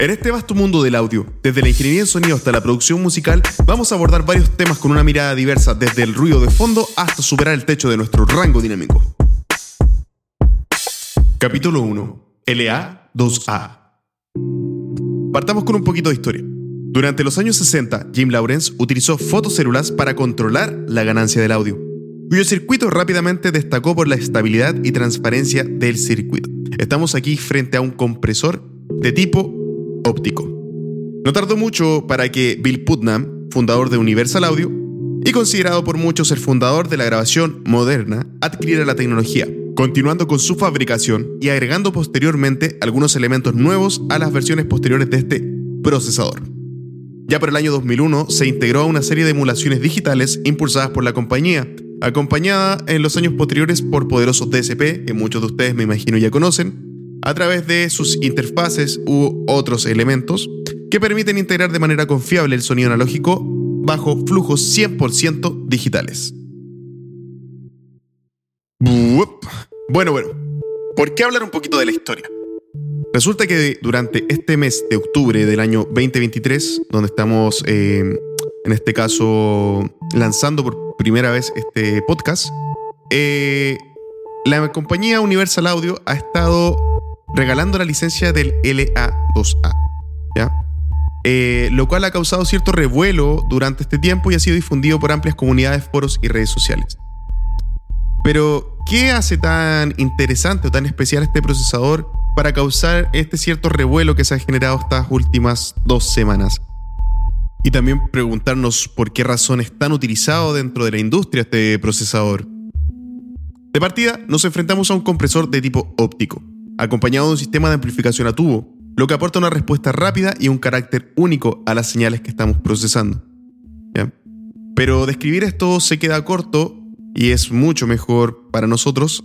En este vasto mundo del audio, desde la ingeniería en sonido hasta la producción musical, vamos a abordar varios temas con una mirada diversa, desde el ruido de fondo hasta superar el techo de nuestro rango dinámico. Capítulo 1. LA2A. Partamos con un poquito de historia. Durante los años 60, Jim Lawrence utilizó fotocélulas para controlar la ganancia del audio, cuyo circuito rápidamente destacó por la estabilidad y transparencia del circuito. Estamos aquí frente a un compresor de tipo óptico. No tardó mucho para que Bill Putnam, fundador de Universal Audio y considerado por muchos el fundador de la grabación moderna, adquiriera la tecnología, continuando con su fabricación y agregando posteriormente algunos elementos nuevos a las versiones posteriores de este procesador. Ya por el año 2001 se integró a una serie de emulaciones digitales impulsadas por la compañía, acompañada en los años posteriores por poderosos DSP, que muchos de ustedes me imagino ya conocen, a través de sus interfaces u otros elementos que permiten integrar de manera confiable el sonido analógico bajo flujos 100% digitales. Bueno, bueno, ¿por qué hablar un poquito de la historia? Resulta que durante este mes de octubre del año 2023, donde estamos eh, en este caso lanzando por primera vez este podcast, eh, la compañía Universal Audio ha estado regalando la licencia del LA2A, ¿ya? Eh, lo cual ha causado cierto revuelo durante este tiempo y ha sido difundido por amplias comunidades, foros y redes sociales. Pero, ¿qué hace tan interesante o tan especial este procesador para causar este cierto revuelo que se ha generado estas últimas dos semanas. Y también preguntarnos por qué razón es tan utilizado dentro de la industria este procesador. De partida, nos enfrentamos a un compresor de tipo óptico, acompañado de un sistema de amplificación a tubo, lo que aporta una respuesta rápida y un carácter único a las señales que estamos procesando. Pero describir esto se queda corto y es mucho mejor para nosotros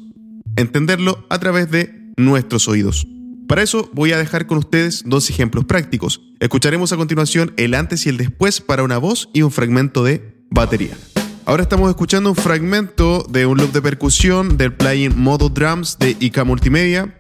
entenderlo a través de nuestros oídos. Para eso voy a dejar con ustedes dos ejemplos prácticos. Escucharemos a continuación el antes y el después para una voz y un fragmento de batería. Ahora estamos escuchando un fragmento de un loop de percusión del plugin Modo Drums de IK Multimedia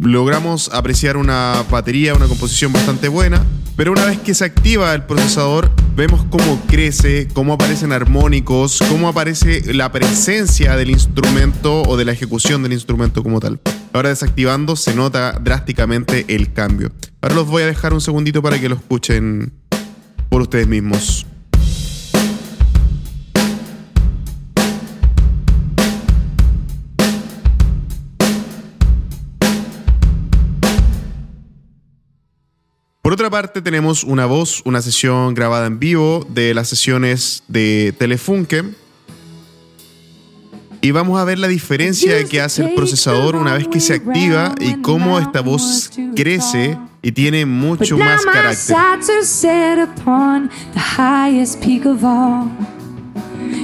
logramos apreciar una batería, una composición bastante buena, pero una vez que se activa el procesador, vemos cómo crece, cómo aparecen armónicos, cómo aparece la presencia del instrumento o de la ejecución del instrumento como tal. Ahora desactivando se nota drásticamente el cambio. Ahora los voy a dejar un segundito para que lo escuchen por ustedes mismos. Otra parte, tenemos una voz, una sesión grabada en vivo de las sesiones de Telefunke. Y vamos a ver la diferencia que hace el procesador una vez que se activa y cómo esta voz crece y tiene mucho más carácter.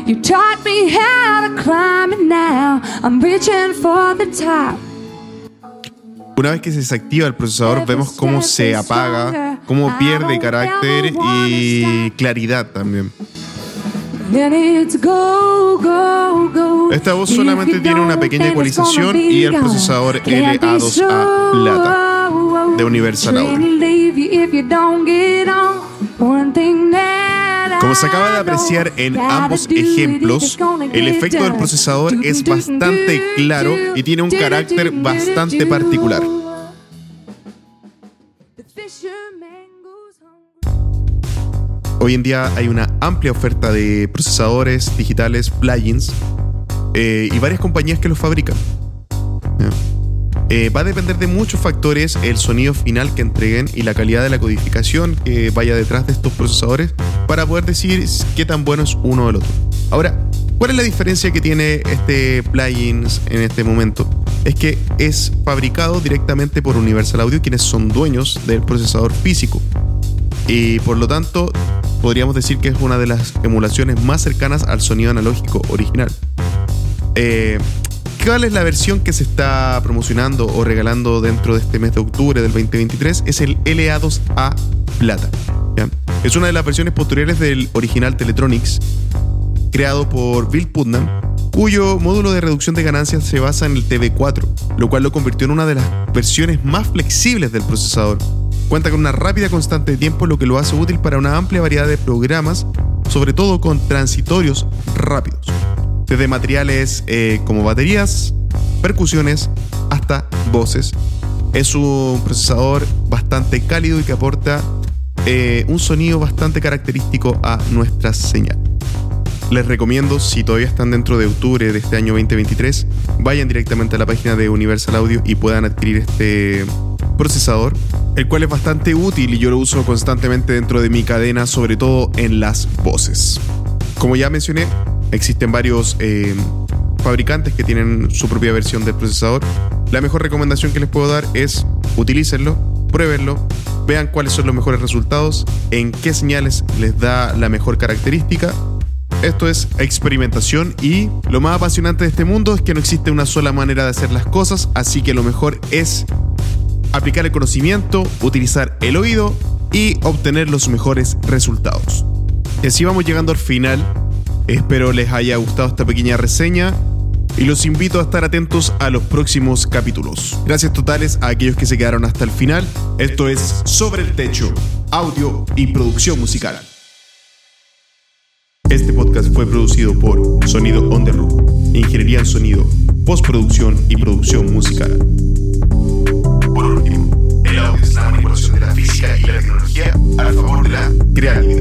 You taught me how to climb and now I'm reaching for the top. Una vez que se desactiva el procesador, vemos cómo se apaga, cómo pierde carácter y claridad también. Esta voz solamente tiene una pequeña ecualización y el procesador LA2A Plata de Universal Audio. Como se acaba de apreciar en ambos ejemplos, el efecto del procesador es bastante claro y tiene un carácter bastante particular. Hoy en día hay una amplia oferta de procesadores digitales, plugins eh, y varias compañías que los fabrican. Eh, va a depender de muchos factores el sonido final que entreguen y la calidad de la codificación que vaya detrás de estos procesadores para poder decir qué tan bueno es uno del otro. Ahora, ¿cuál es la diferencia que tiene este plugin en este momento? Es que es fabricado directamente por Universal Audio, quienes son dueños del procesador físico. Y por lo tanto, podríamos decir que es una de las emulaciones más cercanas al sonido analógico original. Eh, ¿Cuál es la versión que se está promocionando o regalando dentro de este mes de octubre del 2023? Es el LA2A Plata. Es una de las versiones posteriores del original Teletronics, creado por Bill Putnam, cuyo módulo de reducción de ganancias se basa en el TV4, lo cual lo convirtió en una de las versiones más flexibles del procesador. Cuenta con una rápida constante de tiempo, lo que lo hace útil para una amplia variedad de programas, sobre todo con transitorios rápidos. Desde materiales eh, como baterías, percusiones, hasta voces. Es un procesador bastante cálido y que aporta eh, un sonido bastante característico a nuestra señal. Les recomiendo, si todavía están dentro de octubre de este año 2023, vayan directamente a la página de Universal Audio y puedan adquirir este procesador, el cual es bastante útil y yo lo uso constantemente dentro de mi cadena, sobre todo en las voces. Como ya mencioné, existen varios eh, fabricantes que tienen su propia versión del procesador. La mejor recomendación que les puedo dar es utilícenlo, pruébenlo, vean cuáles son los mejores resultados, en qué señales les da la mejor característica esto es experimentación y lo más apasionante de este mundo es que no existe una sola manera de hacer las cosas, así que lo mejor es aplicar el conocimiento, utilizar el oído y obtener los mejores resultados. Y así vamos llegando al final. Espero les haya gustado esta pequeña reseña y los invito a estar atentos a los próximos capítulos. Gracias totales a aquellos que se quedaron hasta el final. Esto es Sobre el Techo, audio y producción musical. Este podcast fue producido por Sonido On The Ingeniería en Sonido, Postproducción y Producción Musical. Por último, el audio es la manipulación de la física y la tecnología a favor de la creatividad.